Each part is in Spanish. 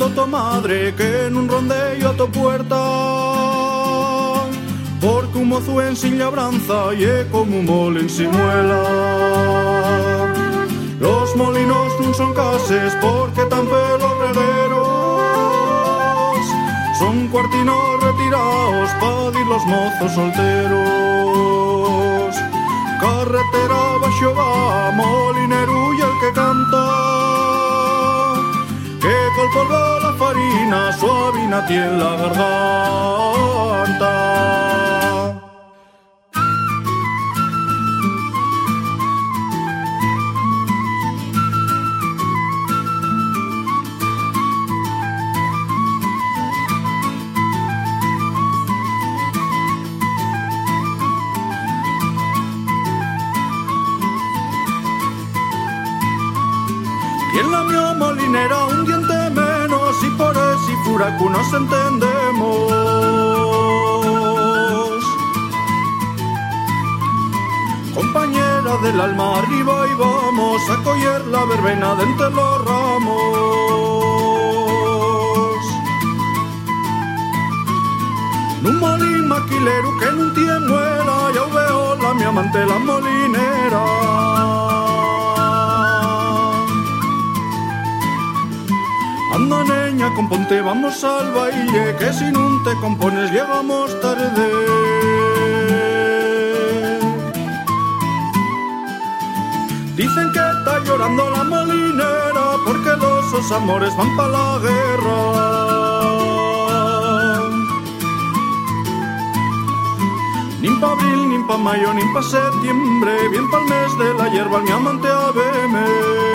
Diciendo tu madre que en un rondello a tu puerta. Porque un mozo en sin labranza y como un mole en sin muela Los molinos no son cases porque tan pelos regueros Son cuartinos retirados para dir los mozos solteros. Carretera baixo va, molinero y el que canta que col polvo la farina suavina tiene la garganta. Y en la mía molinera un diente menos y por ese furaco nos entendemos. Compañera del alma arriba y vamos a coger la verbena de entre los ramos. Nun molín maquilero que nun tiene muela, ya veo la mi amante la molinera. Niña, componte, vamos al baile Que si no te compones llegamos tarde. Dicen que está llorando la molinera Porque los sus amores van para la guerra. Ni pa' abril, ni pa' mayo, ni pa' septiembre Bien pa'l mes de la hierba mi amante a y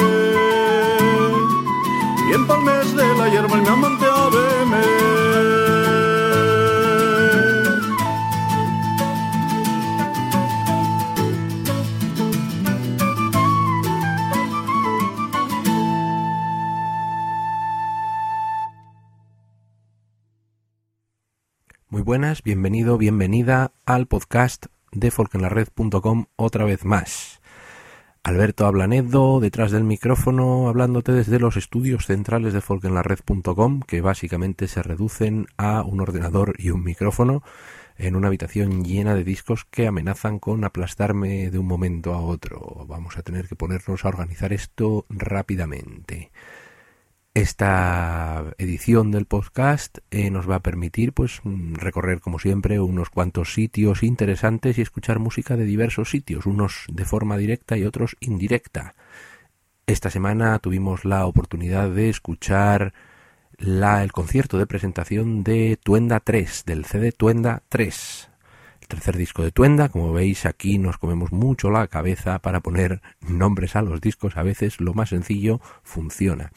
Muy buenas, bienvenido, bienvenida al podcast de folkenlared.com otra vez más. Alberto Ablanedo, detrás del micrófono, hablándote desde los estudios centrales de folkenlared.com, que básicamente se reducen a un ordenador y un micrófono en una habitación llena de discos que amenazan con aplastarme de un momento a otro. Vamos a tener que ponernos a organizar esto rápidamente. Esta edición del podcast eh, nos va a permitir pues recorrer como siempre unos cuantos sitios interesantes y escuchar música de diversos sitios, unos de forma directa y otros indirecta. Esta semana tuvimos la oportunidad de escuchar el concierto de presentación de Tuenda 3, del CD Tuenda 3. El tercer disco de Tuenda, como veis aquí nos comemos mucho la cabeza para poner nombres a los discos, a veces lo más sencillo funciona.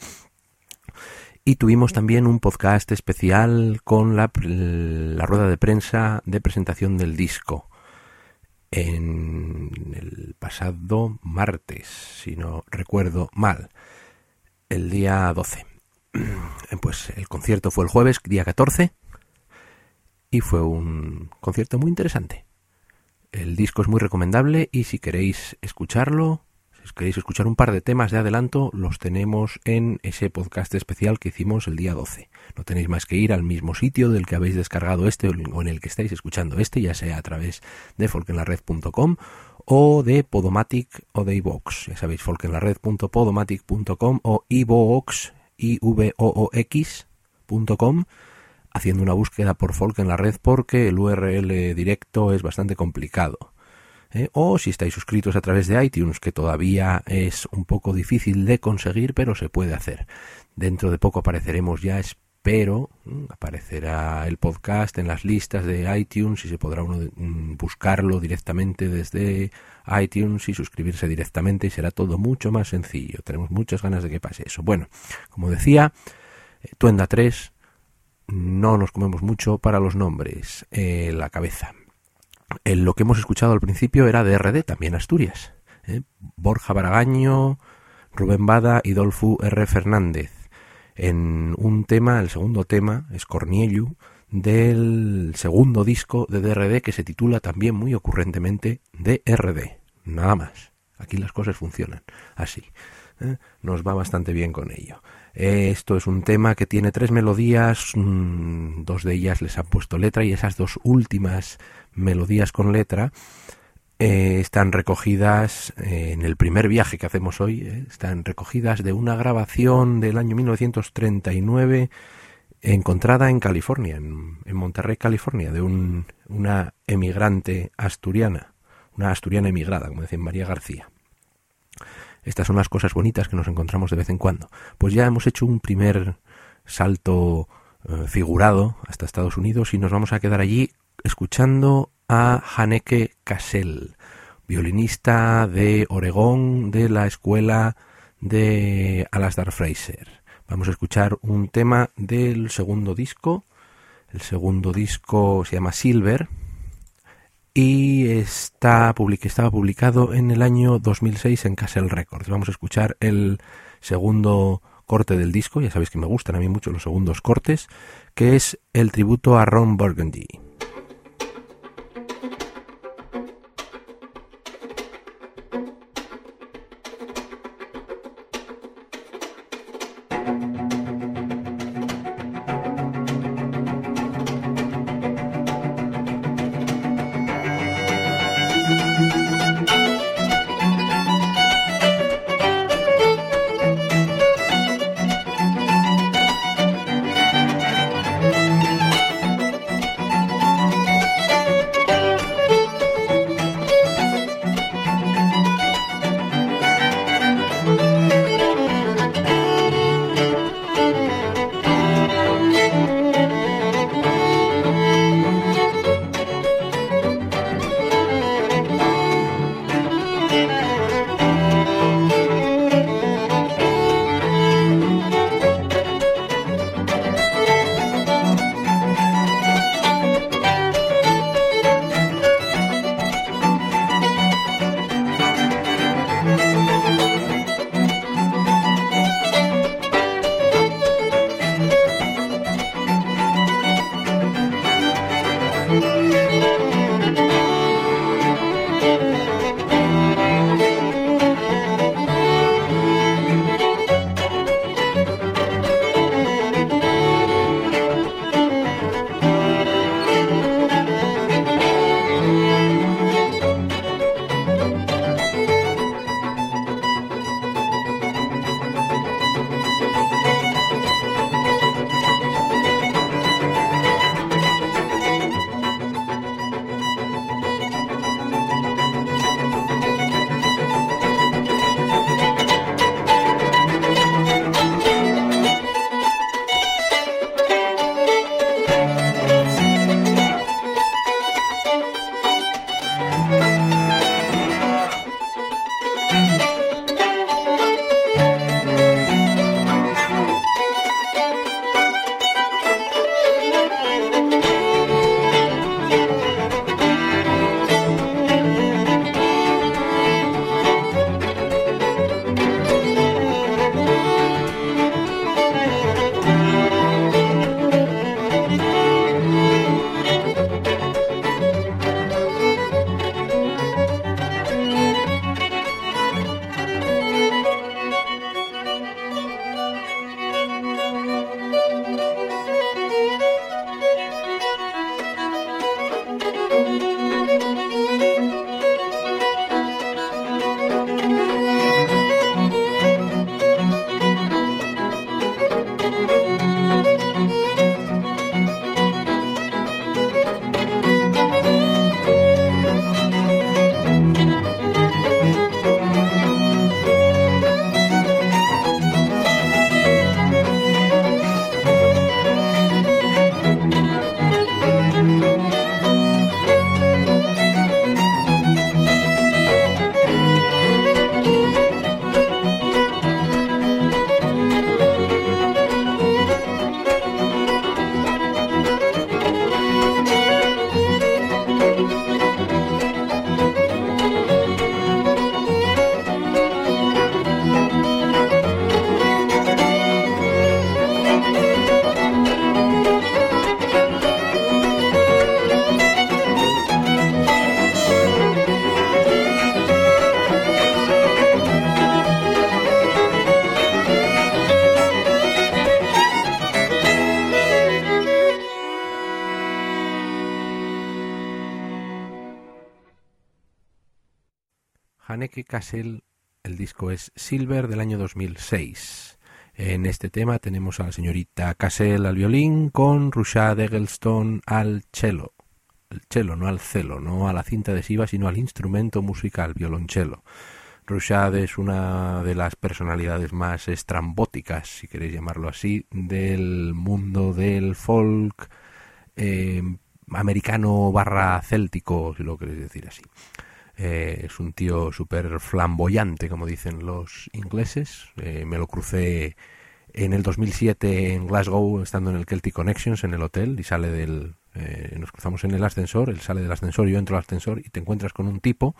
Y tuvimos también un podcast especial con la, la, rueda de prensa de presentación del disco en el pasado martes, si no recuerdo mal, el día 12. Pues el concierto fue el jueves, día 14, y fue un concierto muy interesante. El disco es muy recomendable y si queréis escucharlo, queréis escuchar un par de temas de adelanto, los tenemos en ese podcast especial que hicimos el día 12. No tenéis más que ir al mismo sitio del que habéis descargado este o en el que estáis escuchando este, ya sea a través de folkenlared.com o de Podomatic o de iVox. Ya sabéis, folkenlared.podomatic.com o iVox, i v o, -O haciendo una búsqueda por folk en la red porque el URL directo es bastante complicado. ¿Eh? O si estáis suscritos a través de iTunes, que todavía es un poco difícil de conseguir, pero se puede hacer. Dentro de poco apareceremos ya, espero, aparecerá el podcast en las listas de iTunes y se podrá uno mm, buscarlo directamente desde iTunes y suscribirse directamente y será todo mucho más sencillo. Tenemos muchas ganas de que pase eso. Bueno, como decía, eh, Tuenda 3 no nos comemos mucho para los nombres, eh, la cabeza. Lo que hemos escuchado al principio era de RD, también Asturias. ¿eh? Borja Baragaño, Rubén Bada y Dolfu R. Fernández. En un tema, el segundo tema, es Corniellu, del segundo disco de DRD que se titula también muy ocurrentemente DRD. Nada más. Aquí las cosas funcionan así. ¿eh? Nos va bastante bien con ello. Esto es un tema que tiene tres melodías, mm, dos de ellas les han puesto letra y esas dos últimas melodías con letra eh, están recogidas eh, en el primer viaje que hacemos hoy, eh, están recogidas de una grabación del año 1939 encontrada en California, en, Monterrey, California, de una emigrante asturiana, una asturiana emigrada, como decía María García. Estas son las cosas bonitas que nos encontramos de vez en cuando. Pues ya hemos hecho un primer salto figurado hasta Estados Unidos y nos vamos a quedar allí escuchando a Haneke Cassell, violinista de Oregón de la escuela de Alasdair Fraser. Vamos a escuchar un tema del segundo disco. El segundo disco se llama Silver, y está estaba publicado en el año 2006 en Castle Records. Vamos a escuchar el segundo corte del disco, ya sabéis que me gustan a mí mucho los segundos cortes, que es el tributo a Ron Burgundy. Kassel, el disco es Silver del año 2006. En este tema tenemos a la señorita Cassell al violín con Rushad Eggleston al cello. El cello, no al celo, no a la cinta adhesiva, sino al instrumento musical, violonchelo. Rushad es una de las personalidades más estrambóticas, si queréis llamarlo así, del mundo del folk eh, americano barra céltico, si lo queréis decir así. Eh, es un tío súper flamboyante, como dicen los ingleses. Eh, me lo crucé en el 2007 en Glasgow, estando en el Celtic Connections, en el hotel, y sale del... Eh, nos cruzamos en el ascensor, él sale del ascensor, yo entro al ascensor y te encuentras con un tipo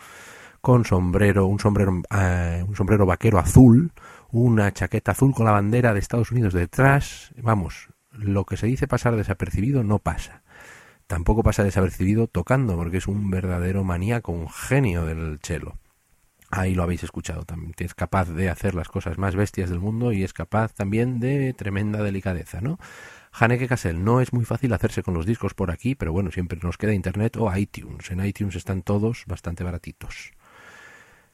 con sombrero, un sombrero, un sombrero vaquero azul, una chaqueta azul con la bandera de Estados Unidos detrás. Vamos, lo que se dice pasar desapercibido no pasa tampoco pasa desapercibido tocando, porque es un verdadero maníaco, un genio del cello. Ahí lo habéis escuchado también. Es capaz de hacer las cosas más bestias del mundo y es capaz también de tremenda delicadeza, ¿no? Haneke Kassel, no es muy fácil hacerse con los discos por aquí, pero bueno, siempre nos queda internet o iTunes. En iTunes están todos bastante baratitos.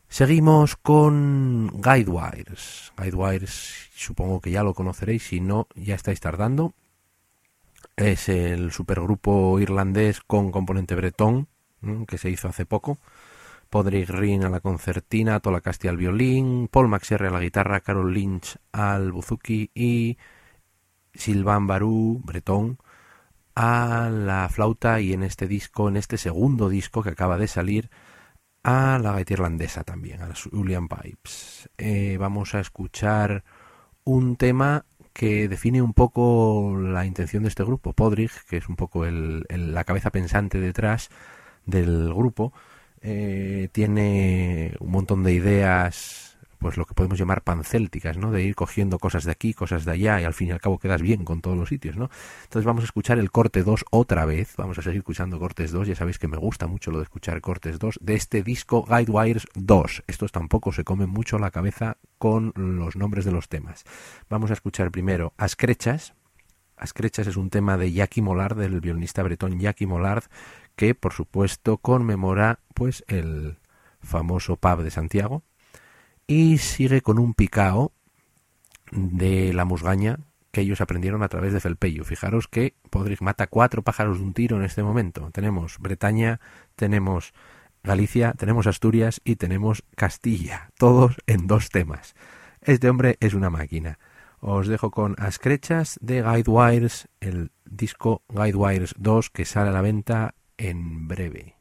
Seguimos con Guidewires. Guidewires, supongo que ya lo conoceréis, si no, ya estáis tardando es el supergrupo irlandés con componente bretón que se hizo hace poco. Podrick Rin a la concertina, Tola Casti al violín, Paul McSherry a la guitarra, Carol Lynch al buzuki y Sylvain Barú, bretón, a la flauta y en este disco, en este segundo disco que acaba de salir, a la gaita irlandesa también, a las Julian Pipes. Eh, vamos a escuchar un tema que define un poco la intención de este grupo. Podrick, que es un poco el, la cabeza pensante detrás del grupo, eh, tiene un montón de ideas, pues lo que podemos llamar pancélticas, ¿no? De ir cogiendo cosas de aquí, cosas de allá, y al fin y al cabo quedas bien con todos los sitios, ¿no? Entonces vamos a escuchar el corte 2 otra vez, vamos a seguir escuchando cortes 2, ya sabéis que me gusta mucho lo de escuchar cortes 2, de este disco Guidewires 2. Estos tampoco se comen mucho la cabeza con los nombres de los temas. Vamos a escuchar primero Ascrechas. Ascrechas es un tema de Jackie Mollard, del violinista bretón Jackie Mollard, que por supuesto conmemora pues el famoso pub de Santiago y sigue con un picao de la musgaña que ellos aprendieron a través de Felpeyo. Fijaros que Podrick mata cuatro pájaros de un tiro en este momento. Tenemos Bretaña, tenemos Galicia, tenemos Asturias y tenemos Castilla, todos en dos temas. Este hombre es una máquina. Os dejo con Ascrechas de Guidewires, el disco Guidewires 2 que sale a la venta en breve.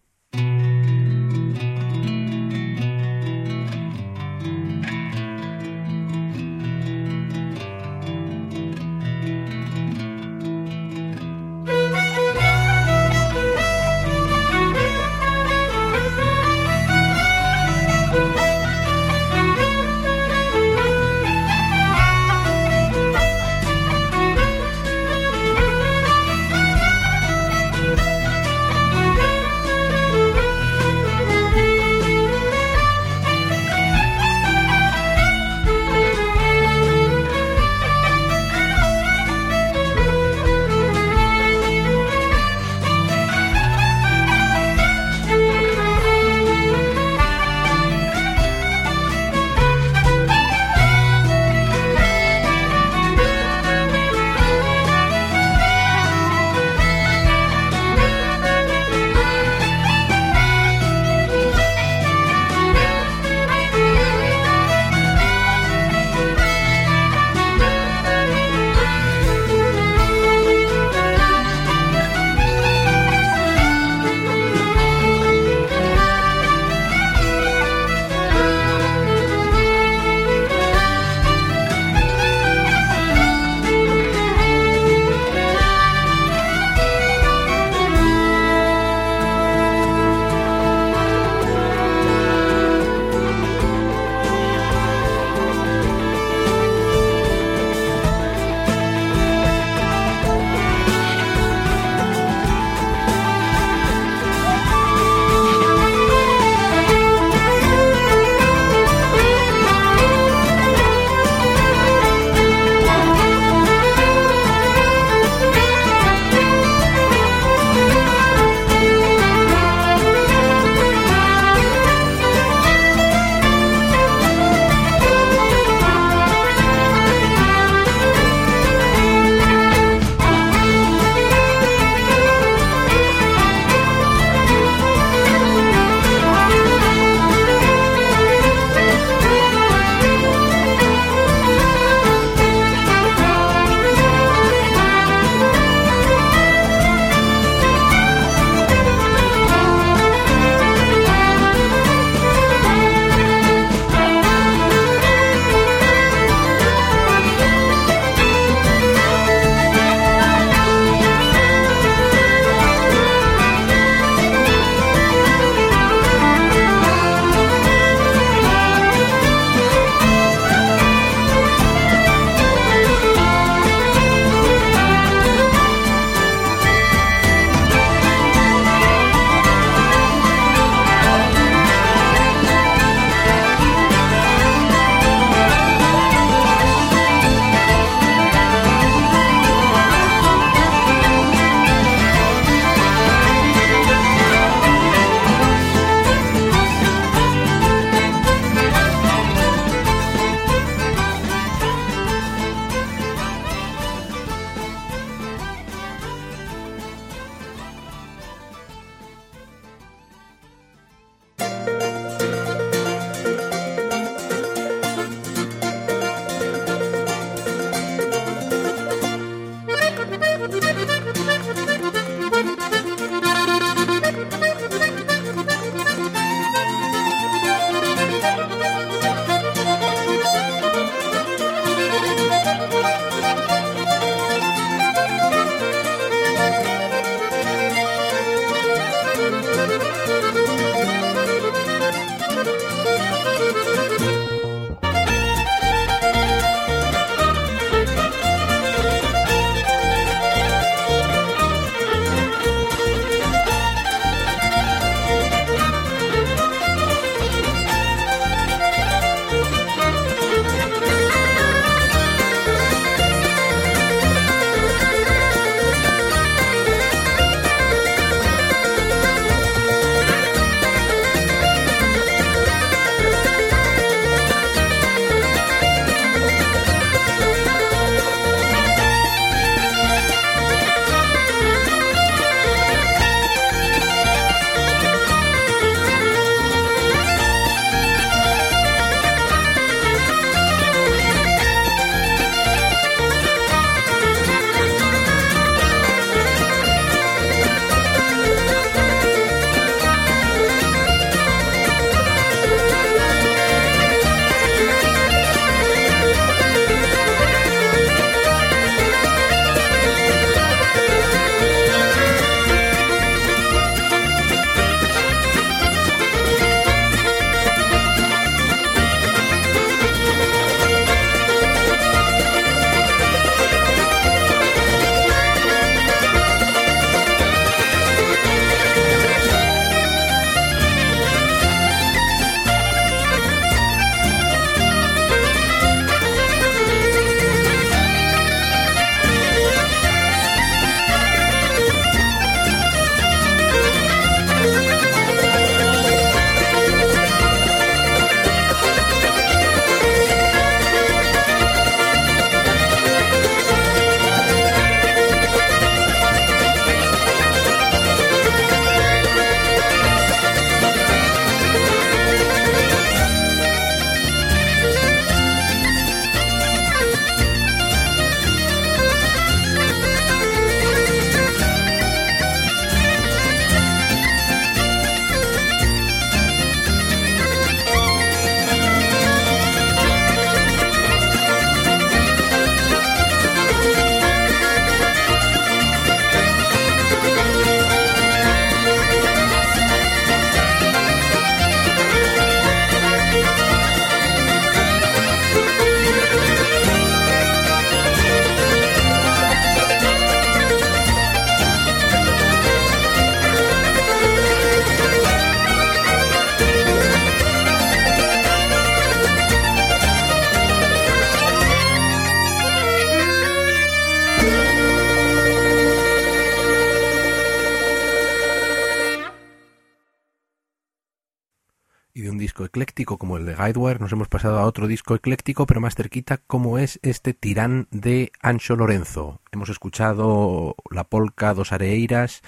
Guidewire, nos hemos pasado a otro disco ecléctico, pero más cerquita, como es este Tirán de Ancho Lorenzo. Hemos escuchado la polca Dos Areiras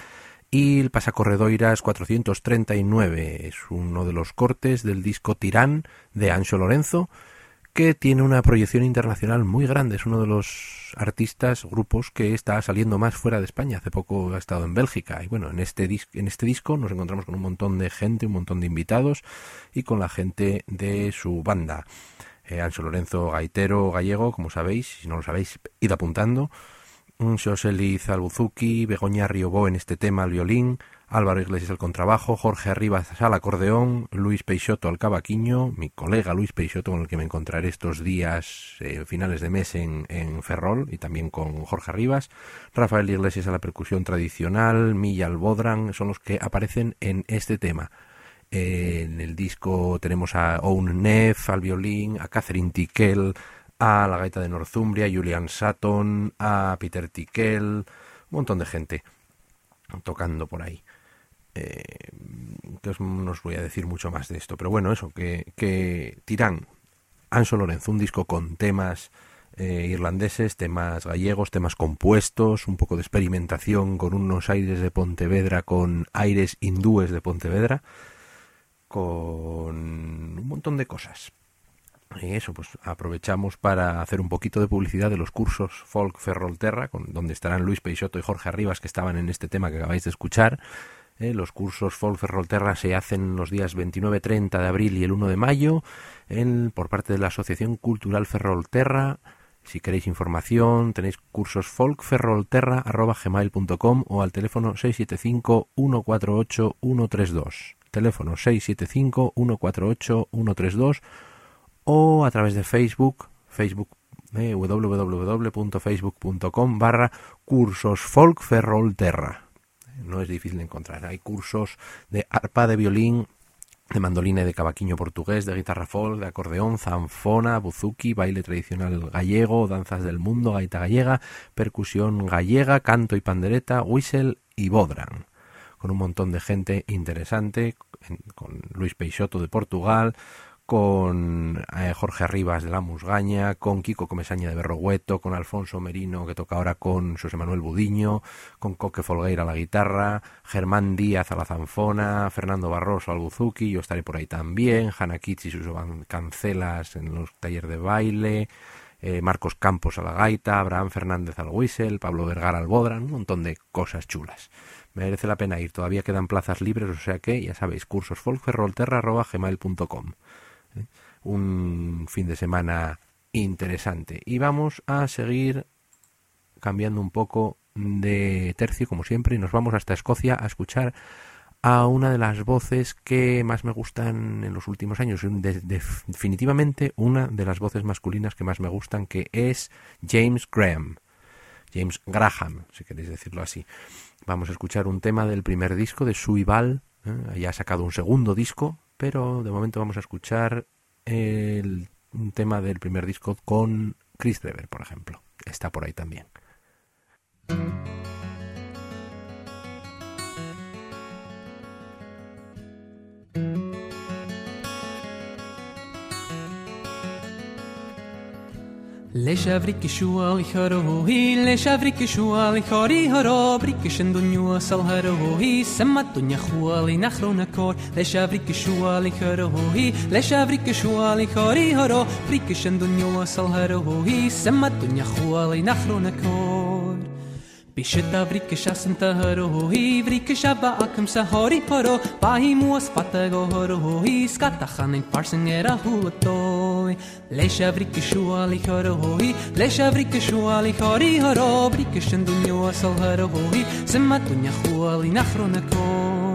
y el Pasacorredoiras 439. Es uno de los cortes del disco Tirán de Ancho Lorenzo, que tiene una proyección internacional muy grande. Es uno de los artistas, grupos que está saliendo más fuera de España. Hace poco ha estado en Bélgica. Y bueno, en este, en este disco nos encontramos con un montón de gente, un montón de invitados y con la gente de su banda. Eh, Lorenzo Gaitero Gallego, como sabéis, si no lo sabéis, id apuntando. Joseli Zalbuzuki, Begoña Riobó en este tema al violín, Álvaro Iglesias al contrabajo, Jorge Arribas al acordeón, Luis Peixoto al cavaquiño, mi colega Luis Peixoto con el que me encontraré estos días eh, finales de mes en, Ferrol y también con Jorge Arribas, Rafael Iglesias a la percusión tradicional, Milla Albodran, son los que aparecen en este tema. en el disco tenemos a Owen Neff al violín, a Catherine Tiquel a la gaita de Northumbria, a Julian Sutton, a Peter Tiquel, un montón de gente tocando por ahí. Eh, no os voy a decir mucho más de esto, pero bueno, eso, que, que Tirán, Anso Lorenzo, un disco con temas eh, irlandeses, temas gallegos, temas compuestos, un poco de experimentación con unos aires de Pontevedra, con aires hindúes de Pontevedra, con un montón de cosas. Y eso, pues aprovechamos para hacer un poquito de publicidad de los cursos Folk Ferrolterra, con, donde estarán Luis Peixoto y Jorge Arribas, que estaban en este tema que acabáis de escuchar. Eh, los cursos Folk Ferrolterra se hacen los días 29, 30 de abril y el 1 de mayo en, por parte de la Asociación Cultural Ferrolterra. Si queréis información, tenéis cursos folkferrolterra.gmail.com o al teléfono 675-148-132. Teléfono 675-148-132 o a través de Facebook, Facebook eh, www.facebook.com barra cursos folkferrolterra no es difícil de encontrar. Hay cursos de arpa, de violín, de mandolina y de cavaquinho portugués, de guitarra folk, de acordeón, zanfona, buzuki, baile tradicional gallego, danzas del mundo, gaita gallega, percusión gallega, canto y pandereta, whistle y bodran. Con un montón de gente interesante, con Luis Peixoto de Portugal, con eh, Jorge Arribas de la Musgaña, con Kiko Comesaña de Berrogueto, con Alfonso Merino que toca ahora con José Manuel Budiño, con Coque Folgueira a la guitarra, Germán Díaz a la zanfona, Fernando Barroso al buzuki, yo estaré por ahí también, Hanna Kitsch y sus cancelas en los talleres de baile, eh, Marcos Campos a la gaita, Abraham Fernández al whistle, Pablo Vergara al bodran, un montón de cosas chulas. Merece la pena ir, todavía quedan plazas libres, o sea que ya sabéis, cursos un fin de semana interesante. Y vamos a seguir cambiando un poco de tercio, como siempre, y nos vamos hasta Escocia a escuchar a una de las voces que más me gustan en los últimos años, definitivamente una de las voces masculinas que más me gustan, que es James Graham. James Graham, si queréis decirlo así. Vamos a escuchar un tema del primer disco de Suival, ¿eh? ya ha sacado un segundo disco, pero de momento vamos a escuchar el, tema del primer disco con Chris Drever, por ejemplo. Está por ahí también. لشافريك شو هي لشافريك شو هاري هرابريك شن دنيا سلهرو هي سما الدنيا خوالي نخرو نكور لشافريك شو هي لشافريك شو هاري هرابريك شن دنيا سلهرو هي سما الدنيا خوالي نخرو نكور Bishita vrikisha santaharo hohi vrikisha ba'akam sahori poro bahimu asfatago horo hohi skatachan in parsin era hulatoi lesha vrikishu ali horo hohi lesha vrikishu ali hori horo vrikishan dunyo asal horo hohi zimma dunya huali nachronakoi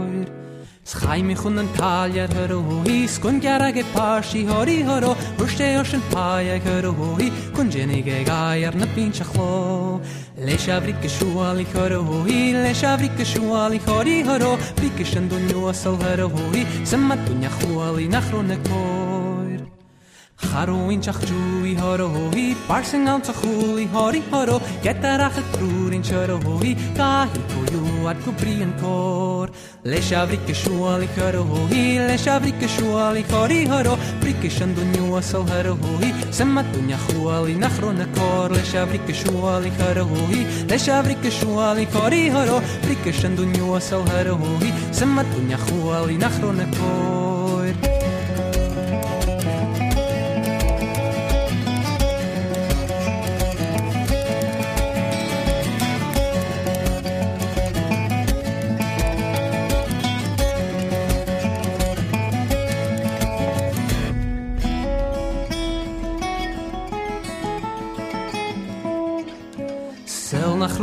Schaim ich und ein Taljer heroi, skun geraget parshi hori horo, rushte osh en paia heroi, kun jenige gaier na pinchachlo. Le shavrik schuali li heroi, le shavrik schuali hori horo, bikishen dunyua sol heroi, semat dunyachua li nachroneko. Charoin chach chui horo hoi, parsing out a chuli hori horo, get that ach a crude in choro hoi, gahi koyu at kubrian kor. Le Leshavrike shuali horo hoi, leshavrike shuali hori horo, prikishan dunyua sol horo hoi, sematunya huali nachrona kor, leshavrike shuali horo hoi, leshavrike shuali hori horo, prikishan dunyua sol horo hoi, sematunya huali nachrona kor.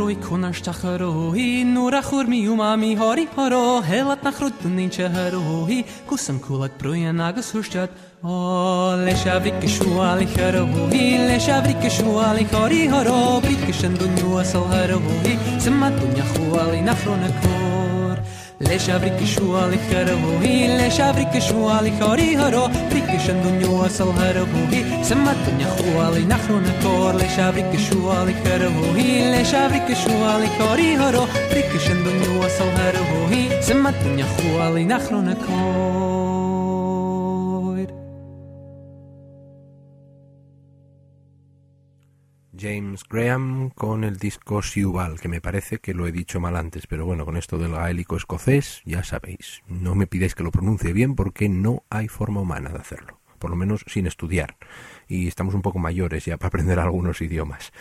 روی کنش تخر روی نور خور می میهاری می هاری ها رو حالت نخرتون چه هر روی کوسم کولت پرو نگس سوشتد ل شوی که شوالی خر لش ل که شوالی کاری ها رو کشن دو نو سال هر سمت دنیا خوالی نفرون کو ليش أبريك شو على خربوهي ليش أبريك شو على خاري هرو بريك شندو نيو أصل هربوهي سمت الدنيا خو على نخرو نكور ليش أبريك شو على خربوهي ليش أبريك شو على خاري هرو بريك شندو نيو أصل هربوهي سمت الدنيا خو على نخرو نكور James Graham con el disco Siubal, que me parece que lo he dicho mal antes, pero bueno, con esto del gaélico escocés, ya sabéis, no me pidáis que lo pronuncie bien porque no hay forma humana de hacerlo, por lo menos sin estudiar, y estamos un poco mayores ya para aprender algunos idiomas.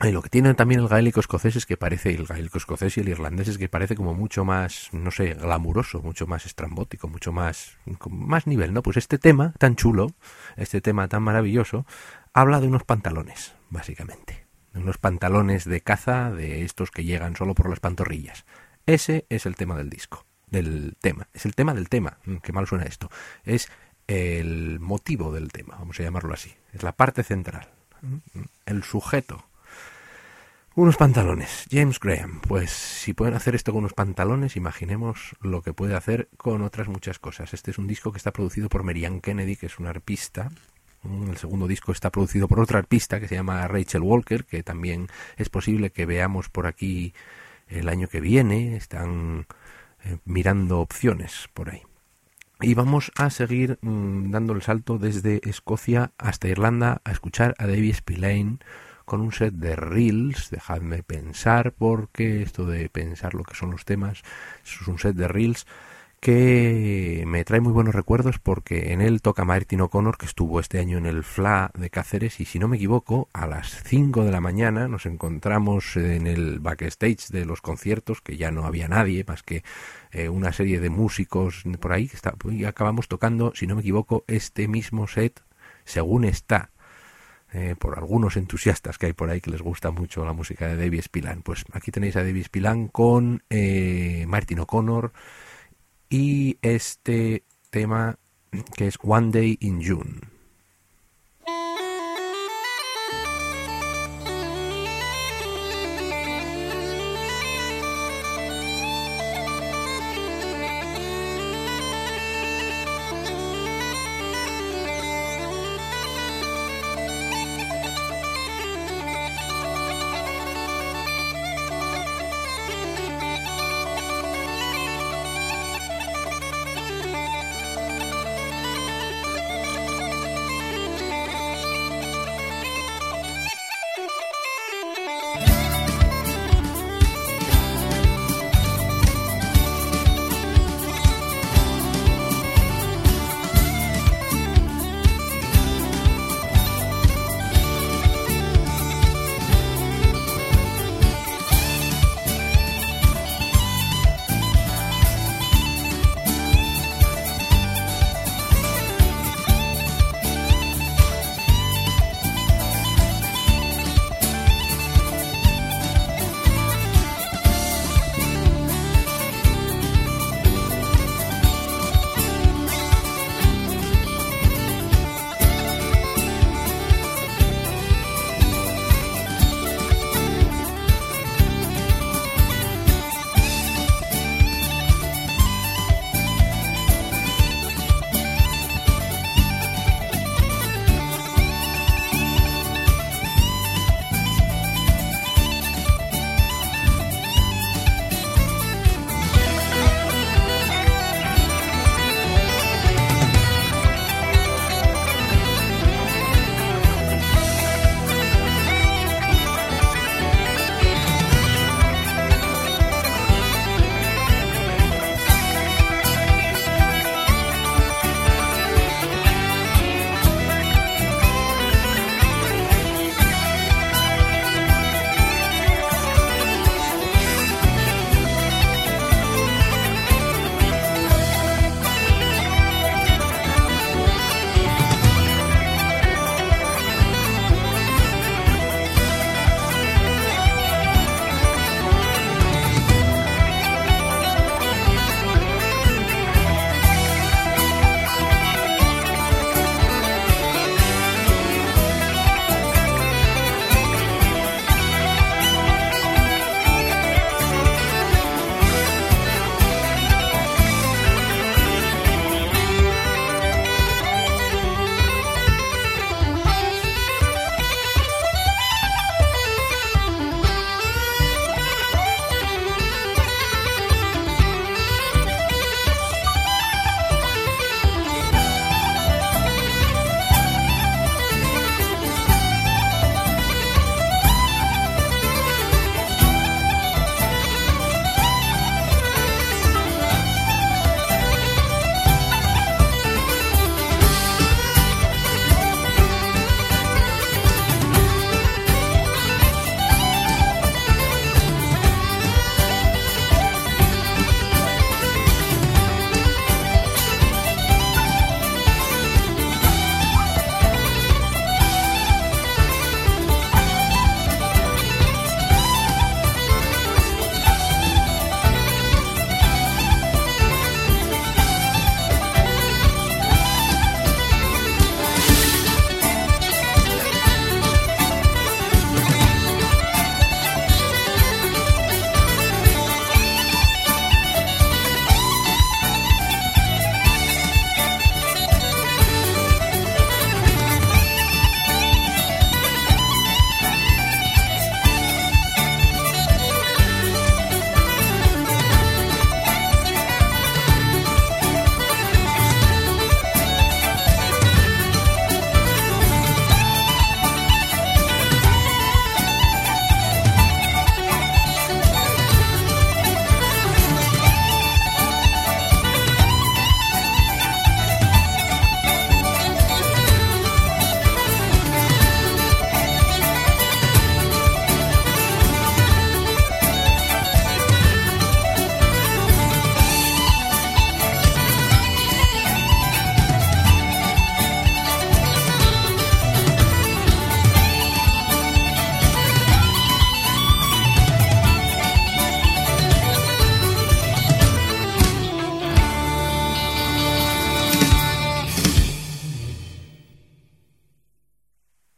Y lo que tiene también el gaélico escocés es que parece, el gaélico escocés y el irlandés es que parece como mucho más, no sé, glamuroso, mucho más estrambótico, mucho más, más nivel, ¿no? Pues este tema tan chulo, este tema tan maravilloso, habla de unos pantalones, básicamente. Unos pantalones de caza, de estos que llegan solo por las pantorrillas. Ese es el tema del disco, del tema. Es el tema del tema. Mm, qué mal suena esto. Es el motivo del tema, vamos a llamarlo así. Es la parte central. Mm, el sujeto. Unos pantalones. James Graham. Pues si pueden hacer esto con unos pantalones, imaginemos lo que puede hacer con otras muchas cosas. Este es un disco que está producido por Marianne Kennedy, que es una arpista el segundo disco está producido por otra artista que se llama Rachel Walker, que también es posible que veamos por aquí el año que viene. Están eh, mirando opciones por ahí. Y vamos a seguir mm, dando el salto desde Escocia hasta Irlanda a escuchar a David Spillane con un set de reels. Dejadme pensar, porque esto de pensar lo que son los temas, es un set de reels que me trae muy buenos recuerdos porque en él toca Martin O'Connor, que estuvo este año en el FLA de Cáceres, y si no me equivoco, a las 5 de la mañana nos encontramos en el backstage de los conciertos, que ya no había nadie más que eh, una serie de músicos por ahí, que está, y acabamos tocando, si no me equivoco, este mismo set, según está. Eh, por algunos entusiastas que hay por ahí que les gusta mucho la música de David Spillan. Pues aquí tenéis a David Spillan con eh, Martin O'Connor, y este tema que es One Day in June.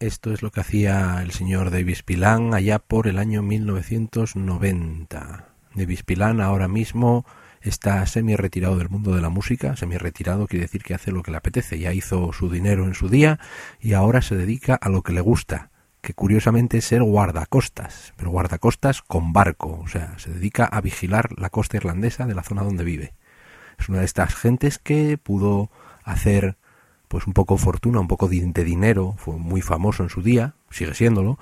Esto es lo que hacía el señor Davis Pilan allá por el año 1990. Davis Pilan ahora mismo está semi retirado del mundo de la música. Semi retirado quiere decir que hace lo que le apetece. Ya hizo su dinero en su día y ahora se dedica a lo que le gusta, que curiosamente es ser guardacostas, pero guardacostas con barco. O sea, se dedica a vigilar la costa irlandesa de la zona donde vive. Es una de estas gentes que pudo hacer pues un poco fortuna, un poco de, dinero, fue muy famoso en su día, sigue siéndolo,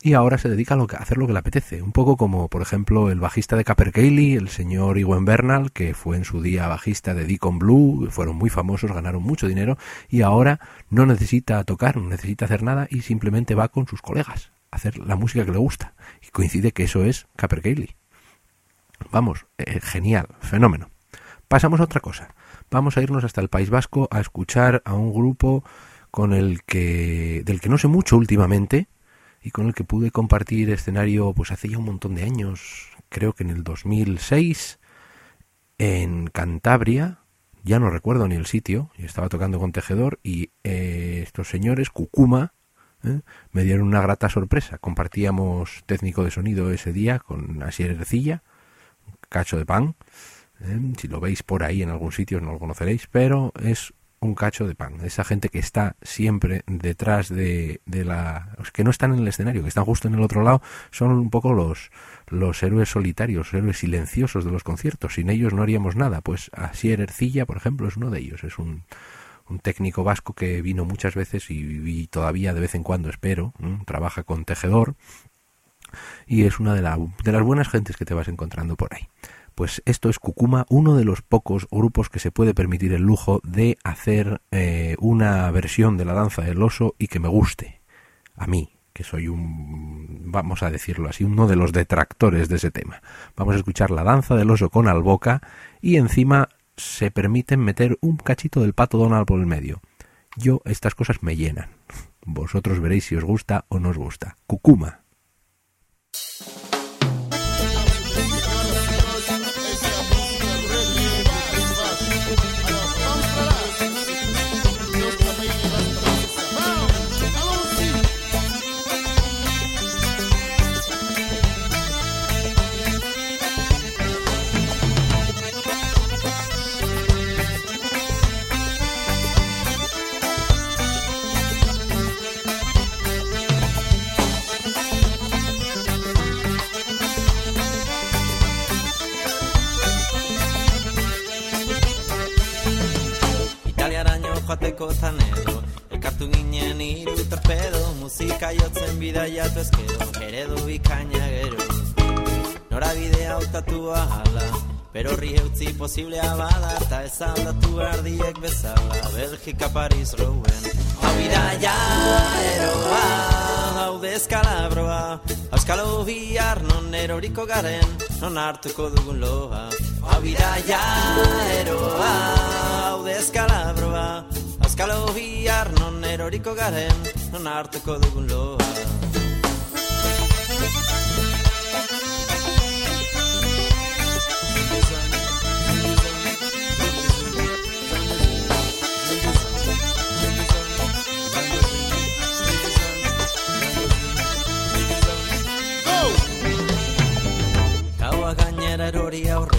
y ahora se dedica a, lo que, hacer lo que le apetece, un poco como por ejemplo el bajista de Capercailly, el señor Iwan Bernal, que fue en su día bajista de Deacon Blue, fueron muy famosos, ganaron mucho dinero, y ahora no necesita tocar, no necesita hacer nada y simplemente va con sus colegas a hacer la música que le gusta. Y coincide que eso es Capercailly. Vamos, eh, genial, fenómeno. Pasamos a otra cosa vamos a irnos hasta el País Vasco a escuchar a un grupo con el que del que no sé mucho últimamente y con el que pude compartir escenario pues hace ya un montón de años, creo que en el 2006 en Cantabria, ya no recuerdo ni el sitio, estaba tocando con Tejedor y eh, estos señores Cucuma ¿eh? me dieron una grata sorpresa. Compartíamos técnico de sonido ese día con Asier Ercilla, cacho de pan ¿eh? Si lo veis por ahí en algún sitio no lo conoceréis, pero es un cacho de pan. Esa gente que está siempre detrás de, de la... que no están en el escenario, que están justo en el otro lado, son un poco los, los héroes solitarios, los héroes silenciosos de los conciertos. Sin ellos no haríamos nada. Pues Asier Ercilla, por ejemplo, es uno de ellos. Es un, un técnico vasco que vino muchas veces y, todavía de vez en cuando, espero, trabaja con tejedor. Y es una de, la, de las buenas gentes que te vas encontrando por ahí. Pues esto es Cucuma, uno de los pocos grupos que se puede permitir el lujo de hacer eh, una versión de la danza del oso y que me guste. A mí, que soy un, vamos a decirlo así, uno de los detractores de ese tema. Vamos a escuchar la danza del oso con alboca y encima se permiten meter un cachito del pato Donald por el medio. Yo estas cosas me llenan. Vosotros veréis si os gusta o no os gusta. Cucuma. Joateko edo Elkartu ginen iru torpedo Musika jotzen bidaiatu ezkero Eredu bikaina gero. Nora bidea autatu ahala Pero horri eutzi posiblea bada Eta ez aldatu ardiek bezala Belgika Paris Rouen. Hau bidaia eroa Hau deskalabroa Euskalo bihar non eroriko garen Non hartuko dugun loa. Hau bidaia eroa Hau deskalabroa Euskalo bihar non eroriko garen Non hartuko dugun loa. Gainera erori aurretik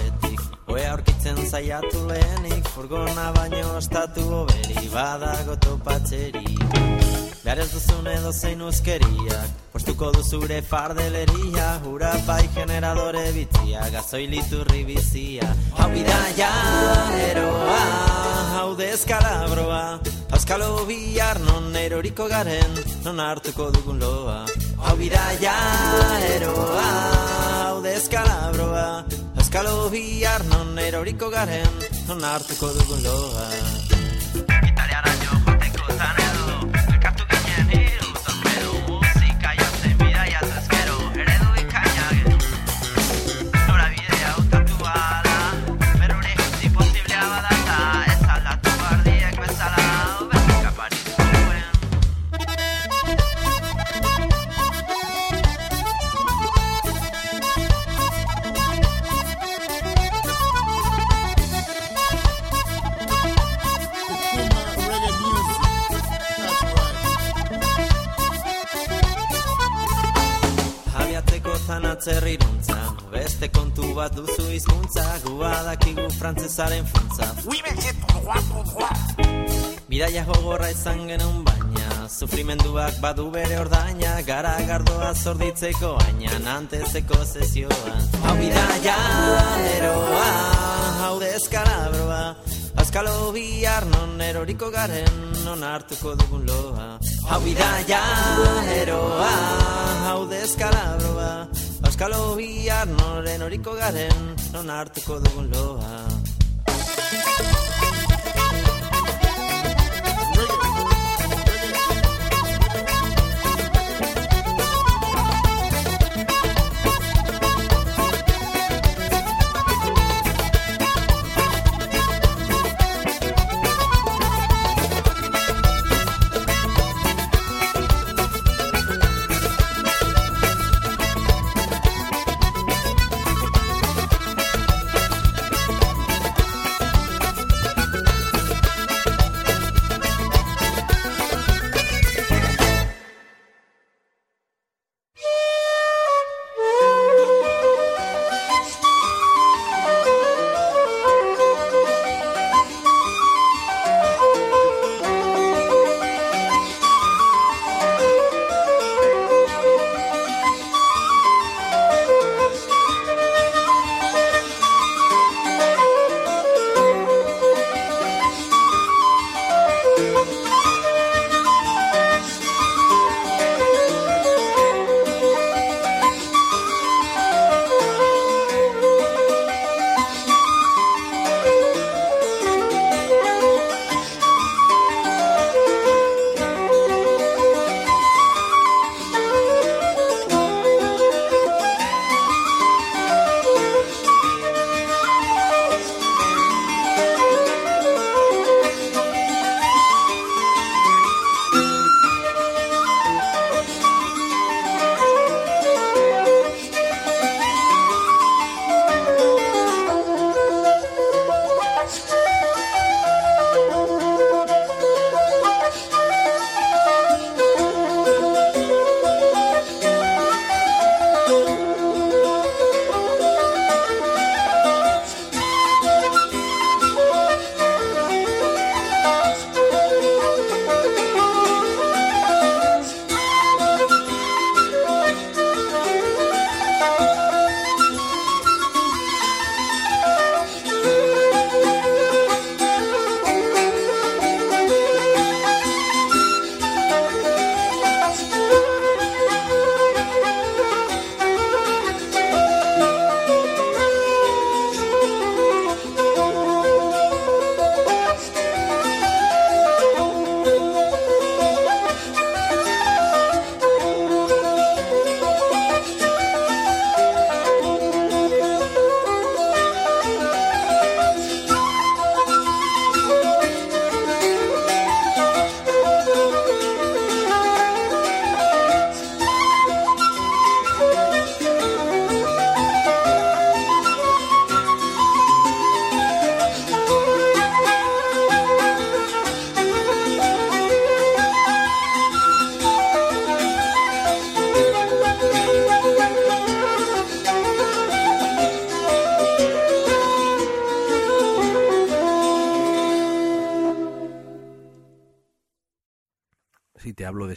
Aurkitzen zaiatu lehenik Furgona baino estatu oberi Badago topatzeri. Behar ez duzun edo zein uzkeriak Postuko duzure fardeleria. Hura bai generadore bitzia Gazoiliturri bizia. Hau bidaia eroa Hau deskalabroa Euskalo bihar non eroriko garen Non hartuko dugun loa. Hau bidaia eroa Hau deskalabroa Scalo bihar non eroriko garen, non hartuko dugun loa. Frantzesaren funtza. Bidaia jogorra izan genuen baina Sufrimenduak badu bere ordaina Gara gardoa zorditzeko aina Nantezeko sesioa Hau bidaia eroa Hau deskalabroa Azkalo bihar non eroriko garen Non hartuko dugun loa. Hau bidaia eroa Hau deskalabroa Azkalo bihar non eroriko garen Non hartuko dugun loa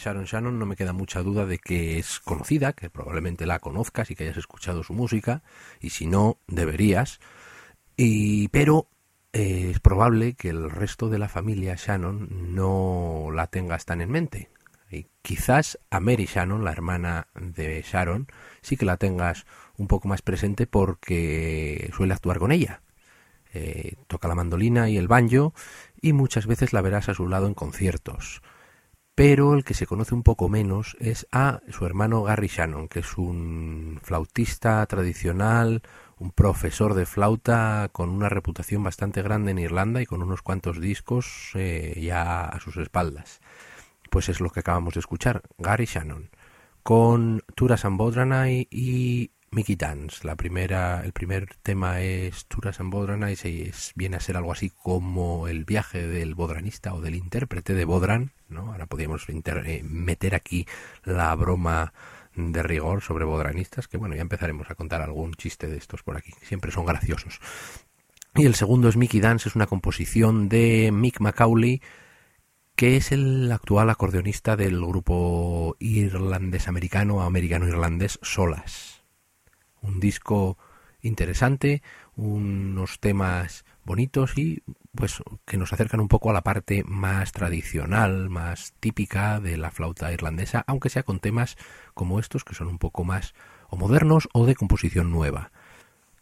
Sharon Shannon no me queda mucha duda de que es conocida, que probablemente la conozcas y que hayas escuchado su música, y si no, deberías. Y, pero eh, es probable que el resto de la familia Shannon no la tengas tan en mente. Y quizás a Mary Shannon, la hermana de Sharon, sí que la tengas un poco más presente porque suele actuar con ella. Eh, toca la mandolina y el banjo y muchas veces la verás a su lado en conciertos pero el que se conoce un poco menos es a su hermano Gary Shannon, que es un flautista tradicional, un profesor de flauta con una reputación bastante grande en Irlanda y con unos cuantos discos eh, ya a sus espaldas. Pues es lo que acabamos de escuchar, Gary Shannon, con Turas and Bodranay y Mickey Dance. La primera, el primer tema es Turas and Bodranay y es, viene a ser algo así como el viaje del bodranista o del intérprete de Bodran, ¿no? Ahora podríamos eh, meter aquí la broma de rigor sobre bodranistas, que bueno, ya empezaremos a contar algún chiste de estos por aquí, siempre son graciosos. Y el segundo es Mickey Dance, es una composición de Mick Macaulay, que es el actual acordeonista del grupo irlandés-americano, americano-irlandés Solas. Un disco interesante, unos temas bonitos y pues que nos acercan un poco a la parte más tradicional, más típica de la flauta irlandesa, aunque sea con temas como estos que son un poco más o modernos o de composición nueva.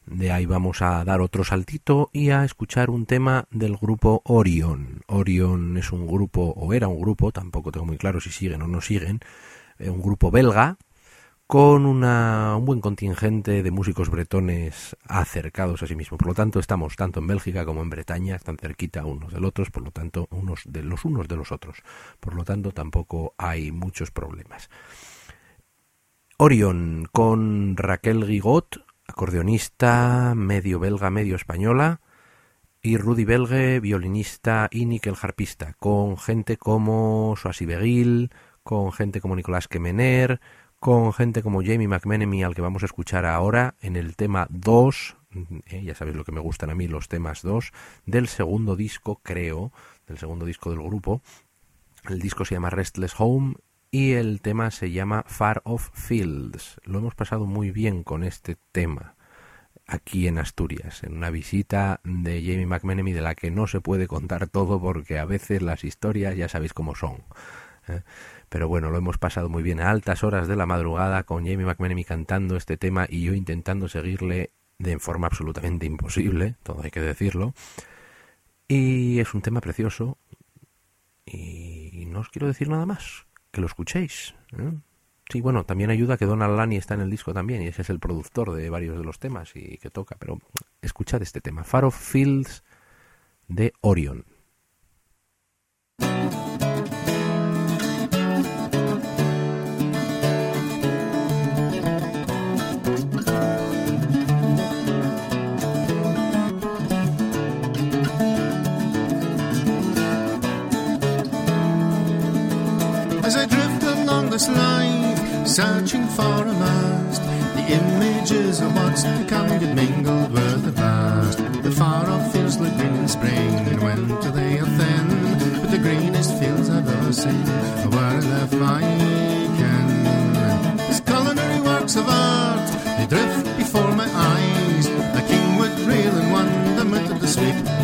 De ahí vamos a dar otro saltito y a escuchar un tema del grupo Orion. Orion es un grupo, o era un grupo, tampoco tengo muy claro si siguen o no siguen, eh, un grupo belga con una, un buen contingente de músicos bretones acercados a sí mismos. Por lo tanto, estamos tanto en Bélgica como en Bretaña, están cerquita unos del otros, por lo tanto, unos de los unos de los otros. Por lo tanto, tampoco hay muchos problemas. Orion con Raquel Gigot, acordeonista medio belga, medio española, y Rudy Belge, violinista y níquel harpista, con gente como Soasi Beguil, con gente como Nicolás Kemener, con gente como Jamie McMenemy, al que vamos a escuchar ahora en el tema 2, eh, ya sabéis lo que me gustan a mí los temas 2, del segundo disco, creo, del segundo disco del grupo. El disco se llama Restless Home y el tema se llama Far Off Fields. Lo hemos pasado muy bien con este tema aquí en Asturias, en una visita de Jamie McMenemy de la que no se puede contar todo porque a veces las historias ya sabéis cómo son. ¿eh? Pero bueno, lo hemos pasado muy bien a altas horas de la madrugada con Jamie McMenemy cantando este tema y yo intentando seguirle de forma absolutamente imposible, todo hay que decirlo. Y es un tema precioso y no os quiero decir nada más, que lo escuchéis. ¿eh? Sí, bueno, también ayuda que Donald Lani está en el disco también y ese es el productor de varios de los temas y que toca, pero escuchad este tema, Far of Fields de Orion. Life, searching for a mast. The images of what's to come get mingled with the past. The far off fields look green in spring, in winter they are thin. But the greenest fields I've ever seen I left my kin. These culinary works of art, they drift before my eyes.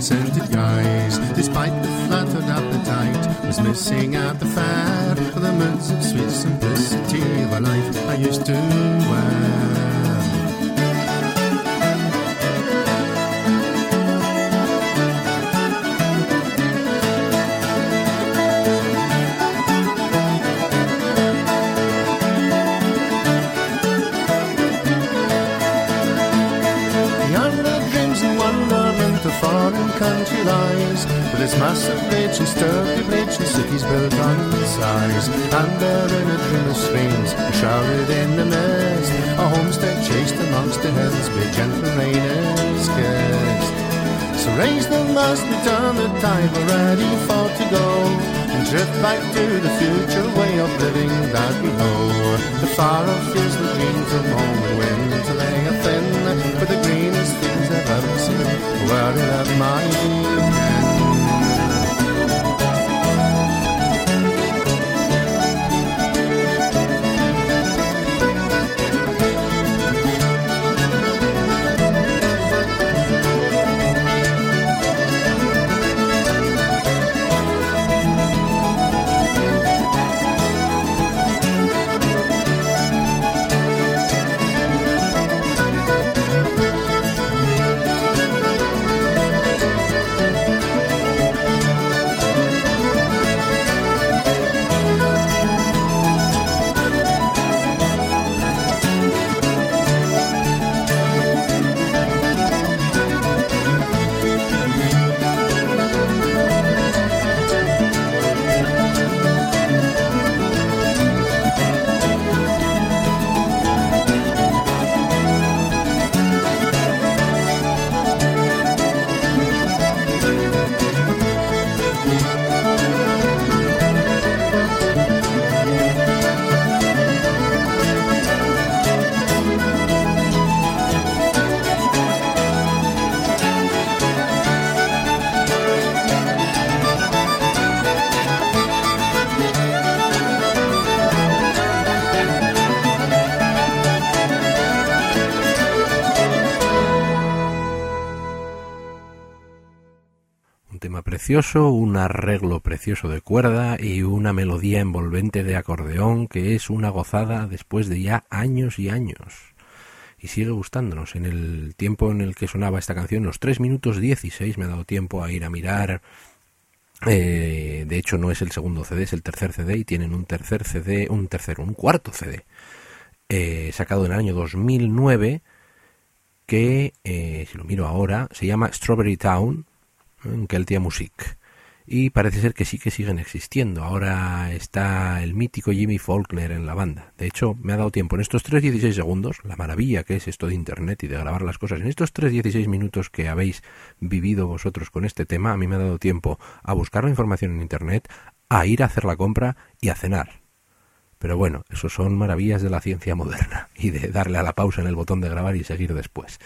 Scented guys. Despite the flattered appetite, was missing at the fair. The moods of sweet simplicity of a life I used to wear. Lies With its massive bridge and sturdy bridge And cities built on the size. And there in a trim of streams Shrouded in the mist A homestead chased amongst the hills With gentle rain is kissed So raise the mast, return the tide We're ready for to go. And drift back to the future way of living that we know. The far off fields the green from home And they are thin worried of mine. Precioso, un arreglo precioso de cuerda y una melodía envolvente de acordeón que es una gozada después de ya años y años. Y sigue gustándonos. En el tiempo en el que sonaba esta canción, los 3 minutos 16, me ha dado tiempo a ir a mirar. Eh, de hecho, no es el segundo CD, es el tercer CD y tienen un tercer CD, un tercero, un cuarto CD, eh, sacado en el año 2009 que, eh, si lo miro ahora, se llama Strawberry Town, en Keltia Music. Y parece ser que sí que siguen existiendo. Ahora está el mítico Jimmy Faulkner en la banda. De hecho, me ha dado tiempo en estos 3.16 segundos, la maravilla que es esto de Internet y de grabar las cosas, en estos 3.16 minutos que habéis vivido vosotros con este tema, a mí me ha dado tiempo a buscar la información en Internet, a ir a hacer la compra y a cenar. Pero bueno, eso son maravillas de la ciencia moderna y de darle a la pausa en el botón de grabar y seguir después.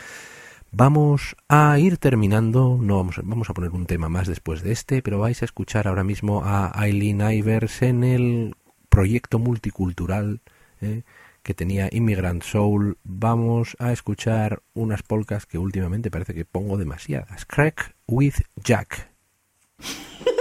Vamos a ir terminando, no vamos, a poner un tema más después de este, pero vais a escuchar ahora mismo a Eileen Ivers en el proyecto multicultural eh, que tenía Immigrant Soul. Vamos a escuchar unas polcas que últimamente parece que pongo demasiadas. Crack with Jack.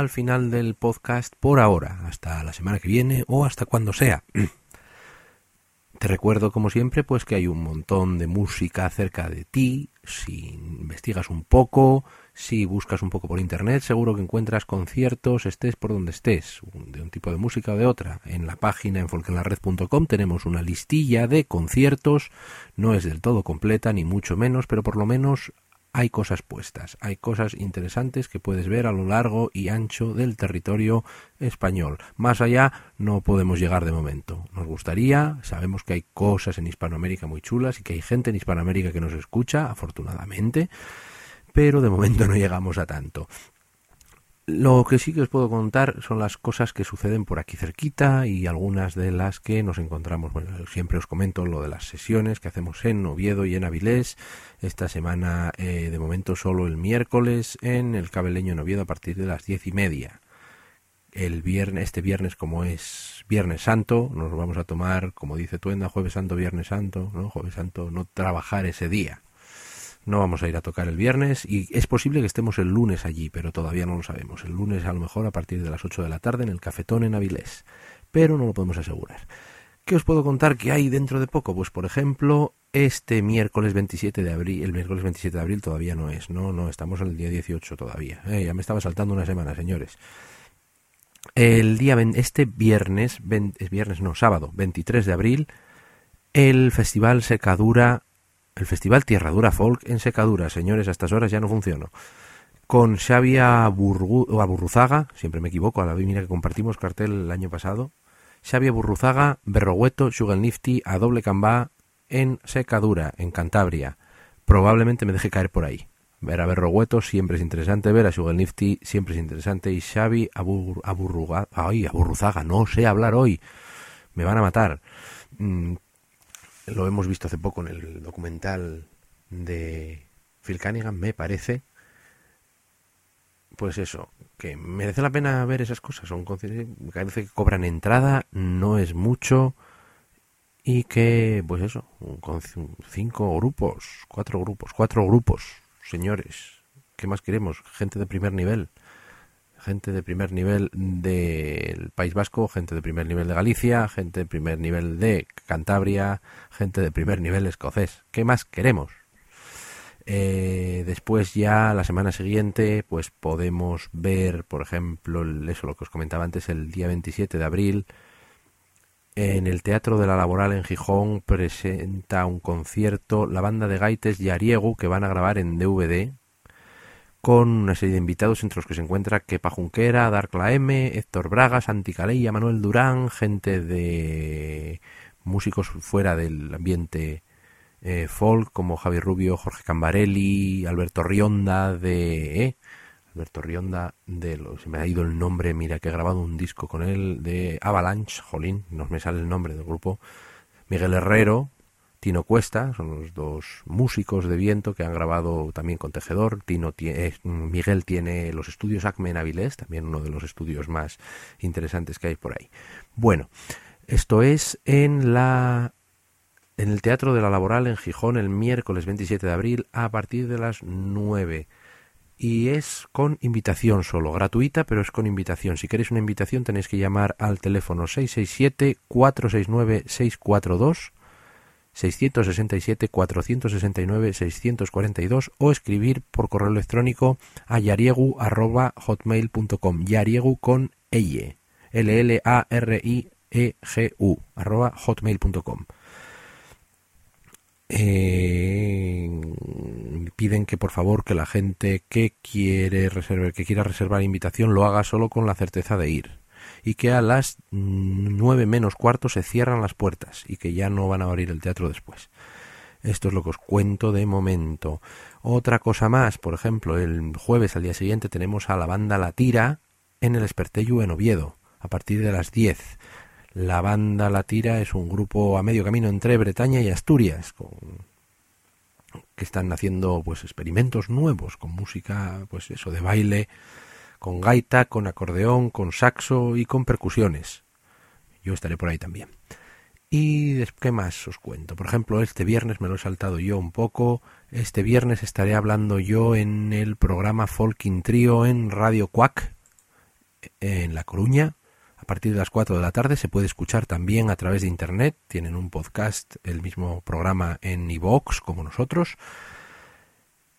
al final del podcast por ahora, hasta la semana que viene o hasta cuando sea. Te recuerdo, como siempre, pues que hay un montón de música cerca de ti. Si investigas un poco, si buscas un poco por internet, seguro que encuentras conciertos, estés por donde estés, de un tipo de música o de otra. En la página en folkenlared.com tenemos una listilla de conciertos. No es del todo completa, ni mucho menos, pero por lo menos hay cosas puestas, hay cosas interesantes que puedes ver a lo largo y ancho del territorio español. Más allá no podemos llegar de momento. Nos gustaría, sabemos que hay cosas en Hispanoamérica muy chulas y que hay gente en Hispanoamérica que nos escucha, afortunadamente, pero de momento no llegamos a tanto. Lo que sí que os puedo contar son las cosas que suceden por aquí cerquita y algunas de las que nos encontramos. Bueno, siempre os comento lo de las sesiones que hacemos en Oviedo y en Avilés. Esta semana, eh, de momento, solo el miércoles en el Cabeleño en Oviedo a partir de las diez y media. El viernes, este viernes, como es Viernes Santo, nos vamos a tomar, como dice Tuenda, Jueves Santo, Viernes Santo, ¿no? Jueves Santo, no trabajar ese día no vamos a ir a tocar el viernes y es posible que estemos el lunes allí, pero todavía no lo sabemos. El lunes a lo mejor a partir de las 8 de la tarde en el Cafetón en Avilés, pero no lo podemos asegurar. ¿Qué os puedo contar que hay dentro de poco? Pues por ejemplo, este miércoles 27 de abril, el miércoles 27 de abril todavía no es, no, no, estamos en el día 18 todavía. Eh, ya me estaba saltando una semana, señores. El día, este viernes, es viernes no, sábado, 23 de abril, el Festival Secadura el Festival Tierra Dura Folk en Secadura, señores, a estas horas ya no funciona. Con Xavier Aburruzaga, siempre me equivoco, a la mira que compartimos cartel el año pasado. Xavier Burruzaga, Berrogueto, Sugar Nifty, a doble cambá en Secadura, en Cantabria. Probablemente me deje caer por ahí. Ver a Berrogueto siempre es interesante, ver a Sugar Nifty siempre es interesante. Y Xavi Abur, ay, Aburruzaga, no sé hablar hoy. Me van a matar. Mm, lo hemos visto hace poco en el documental de Phil Cunningham, me parece. Pues eso, que merece la pena ver esas cosas. Son parece que cobran entrada, no es mucho. Y que, pues eso, con cinco grupos, cuatro grupos, cuatro grupos, señores. ¿Qué más queremos? Gente de primer nivel gente de primer nivel del País Vasco, gente de primer nivel de Galicia, gente de primer nivel de Cantabria, gente de primer nivel escocés. ¿Qué más queremos? Eh, después ya la semana siguiente pues podemos ver por ejemplo eso lo que os comentaba antes el día 27 de abril en el Teatro de la Laboral en Gijón presenta un concierto la banda de gaites Yariegu que van a grabar en DVD con una serie de invitados entre los que se encuentra Kepa Junquera, Darkla M, Héctor Braga, Santi Calella, Manuel Durán, gente de músicos fuera del ambiente eh, folk como Javi Rubio, Jorge Cambarelli, Alberto Rionda de... Eh, Alberto Rionda de los... Se me ha ido el nombre, mira que he grabado un disco con él de Avalanche, jolín, no me sale el nombre del grupo. Miguel Herrero, Tino Cuesta, son los dos músicos de viento que han grabado también con Tejedor. Tino eh, Miguel tiene los estudios Acme en Avilés, también uno de los estudios más interesantes que hay por ahí. Bueno, esto es en la en el Teatro de la Laboral en Gijón el miércoles 27 de abril a partir de las 9 y es con invitación solo, gratuita, pero es con invitación. Si queréis una invitación tenéis que llamar al teléfono 667 469 642 667-469-642 o escribir por correo electrónico a yariegu.hotmail.com yariegu con elle L-L-A-R-I-E-G-U arroba hotmail.com piden que por favor que la gente que quiere reservar, que quiera reservar invitación lo haga solo con la certeza de ir y que a las nueve menos cuarto se cierran las puertas y que ya no van a abrir el teatro después. Esto es lo que os cuento de momento. Otra cosa más, por ejemplo, el jueves al día siguiente tenemos a la banda La Tira en el Espertello en Oviedo, a partir de las 10. La banda La Tira es un grupo a medio camino entre Bretaña y Asturias, con que están haciendo pues experimentos nuevos con música pues eso de baile con gaita, con acordeón, con saxo y con percusiones. Yo estaré por ahí también. Y ¿qué más os cuento? Por ejemplo, este viernes me lo he saltado yo un poco. Este viernes estaré hablando yo en el programa Folking Trio en Radio Quack, en La Coruña, partir de las 4 de la tarde. Se puede escuchar también a través de internet. Tienen un podcast, el mismo programa en iVoox como nosotros.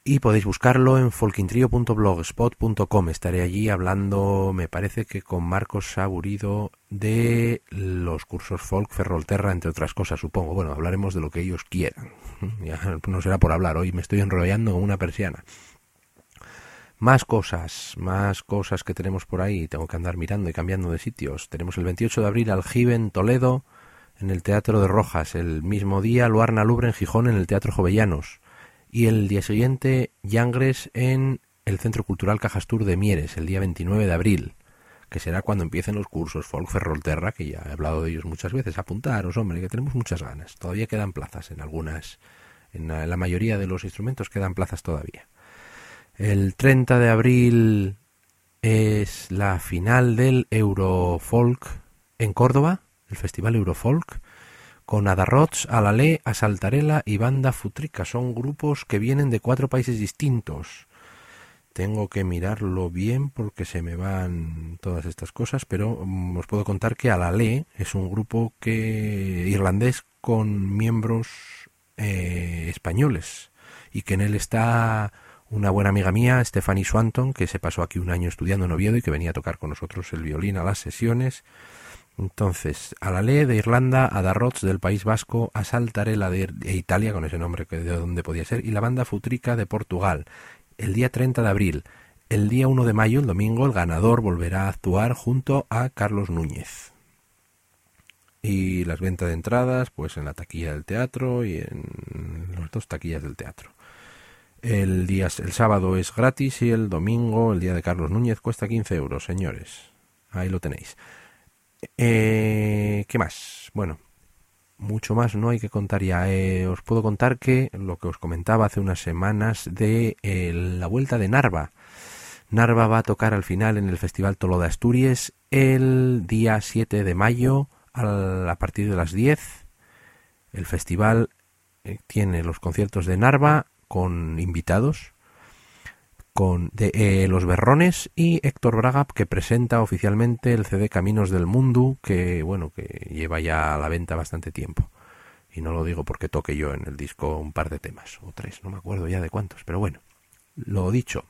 Y podéis buscarlo en folkintrio.blogspot.com. Estaré allí hablando, me parece que con Marcos Saburido, de los cursos folk Ferrolterra, entre otras cosas, supongo. Bueno, hablaremos de lo que ellos quieran. Ya no será por hablar, hoy me estoy enrollando como una persiana. Más cosas, más cosas que tenemos por ahí. Tengo que andar mirando y cambiando de sitios. Tenemos el 28 de abril Aljibe en Toledo, en el Teatro de Rojas. El mismo día Luarna Lubre en Gijón, en el Teatro Jovellanos. Y el día siguiente Yangres en el Centro Cultural Cajastur de Mieres, el día 29 de abril, que será cuando empiecen los cursos Folk Ferrolterra, que ya he hablado de ellos muchas veces. Apuntaros, hombre, que tenemos muchas ganas. Todavía quedan plazas en algunas, en la mayoría de los instrumentos quedan plazas todavía. El 30 de abril es la final del Eurofolk en Córdoba, el Festival Eurofolk, con Adarrots, Alalé, Asaltarela y Banda Futrica. Son grupos que vienen de cuatro países distintos. Tengo que mirarlo bien porque se me van todas estas cosas, pero mm, os puedo contar que Alalé es un grupo que irlandés con miembros eh, españoles y que en él está una buena amiga mía, Stephanie Swanton, que se pasó aquí un año estudiando en Oviedo y que venía a tocar con nosotros el violín a las sesiones. Entonces, a la ley de Irlanda, a Darrots del País Vasco, a Saltarela de, Italia, con ese nombre que de donde podía ser, y la banda Futrica de Portugal. El día 30 de abril, el día 1 de mayo, el domingo, el ganador volverá a actuar junto a Carlos Núñez. Y las ventas de entradas, pues en la taquilla del teatro y en las dos taquillas del teatro. El, día, el sábado es gratis y el domingo, el día de Carlos Núñez, cuesta 15 euros, señores. Ahí lo tenéis. Eh, ¿Qué más? Bueno, mucho más no hay que contar ya. Eh, os puedo contar que lo que os comentaba hace unas semanas de eh, la vuelta de Narva. Narva va a tocar al final en el Festival Tolo de Asturias el día 7 de mayo a partir de las 10. El festival tiene los conciertos de Narva con invitados, con de, eh, Los Berrones y Héctor Braga, que presenta oficialmente el CD Caminos del Mundo, que bueno, que lleva ya a la venta bastante tiempo. Y no lo digo porque toque yo en el disco un par de temas, o tres, no me acuerdo ya de cuántos, pero bueno, lo dicho.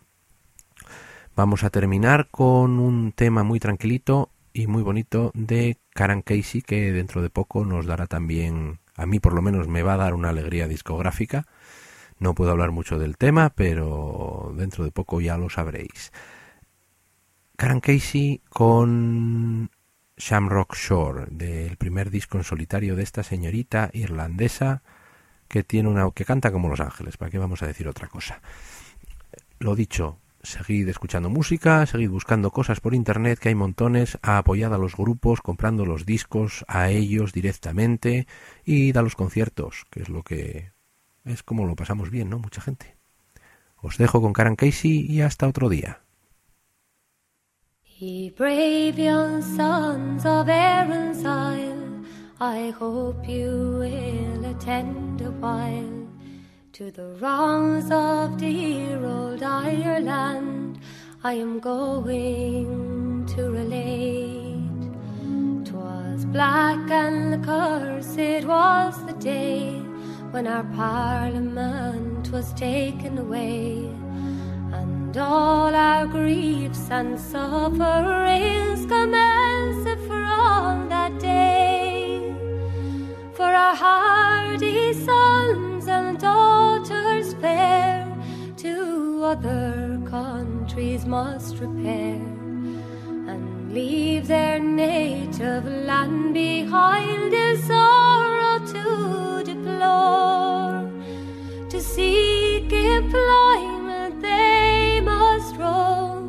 Vamos a terminar con un tema muy tranquilito y muy bonito de Karen Casey, que dentro de poco nos dará también, a mí por lo menos me va a dar una alegría discográfica no puedo hablar mucho del tema, pero dentro de poco ya lo sabréis. Karen Casey con Shamrock Shore, del primer disco en solitario de esta señorita irlandesa que tiene una que canta como Los Ángeles, ¿para qué vamos a decir otra cosa? Lo dicho, seguid escuchando música, seguid buscando cosas por internet, que hay montones, apoyad a los grupos, comprando los discos a ellos directamente y da los conciertos, que es lo que es como lo pasamos bien, ¿no? Mucha gente. Os dejo con Karen Casey y hasta otro día. Ye brave young sons of Aaron's Isle, I hope you will attend a while to the wrongs of dear old Ireland. I am going to relate. 'Twas black and cursed it was the day when our parliament was taken away and all our griefs and sufferings commenced from that day. For our hardy sons and daughters fair to other countries must repair and leave their native land behind in sorrow to deplore. To seek employment they must roam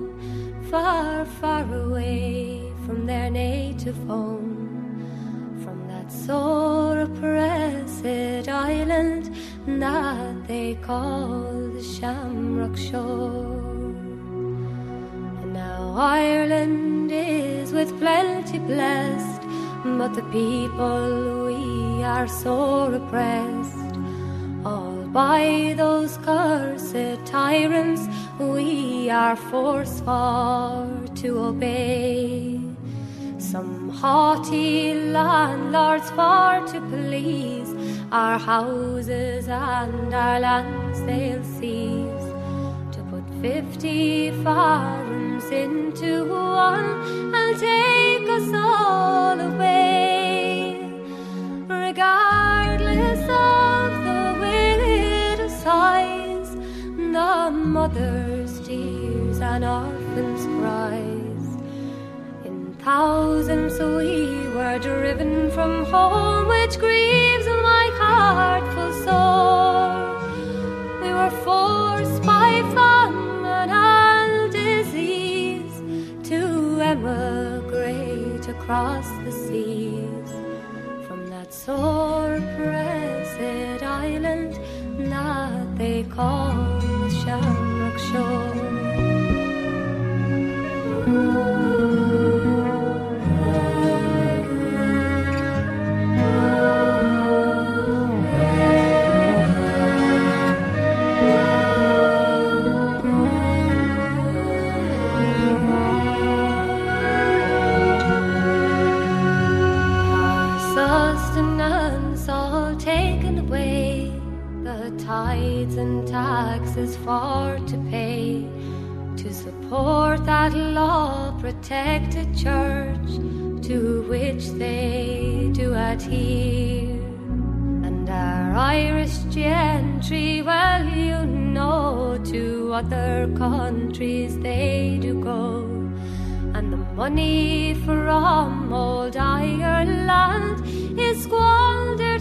far, far away from their native home, from that sore oppressed island that they call the Shamrock Shore. And now Ireland is with plenty blessed, but the people we are so oppressed. All by those cursed tyrants we are forced for to obey. some haughty landlords far to please our houses and our lands they'll seize to put fifty farms into one and take us all away. Regardless of the widow's sighs the mother's tears and orphans' cries. In thousands we were driven from home which grieves my heart full sore. We were forced across the seas from that sore oppressed island that they call the Shamrock Shore. And taxes for to pay to support that law protected church to which they do adhere. And our Irish gentry, well, you know, to other countries they do go. And the money from old Ireland is squandered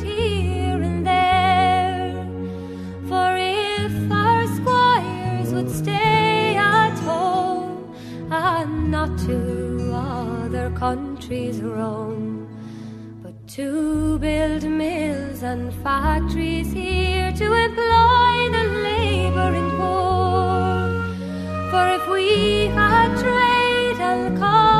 would stay at home and not to other countries roam, but to build mills and factories here to employ the laboring poor. For if we had trade and commerce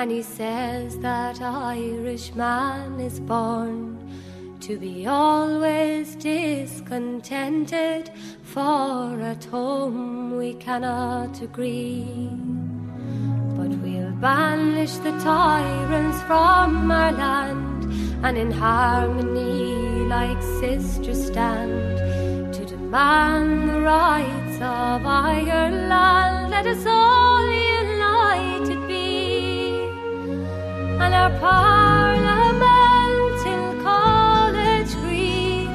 and he says that Irishman is born to be always discontented, for at home we cannot agree. But we'll banish the tyrants from our land, and in harmony, like sisters, stand to demand the rights of Ireland. Let us all and our parliament till college green,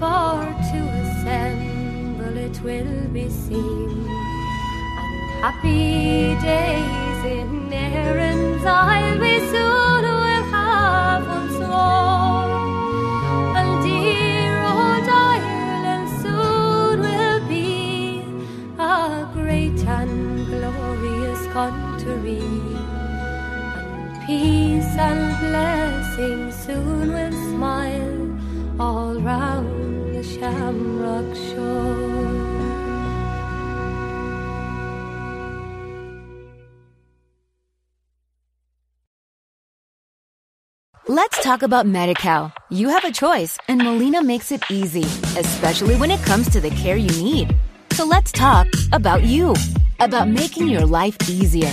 for to assemble it will be seen. And happy days in Erin's we soon will have once more. And dear old Ireland soon will be a great and glorious country. Peace and blessing soon will smile all round the Shamrock Shore. Let's talk about MediCal. You have a choice, and Molina makes it easy, especially when it comes to the care you need. So let's talk about you, about making your life easier,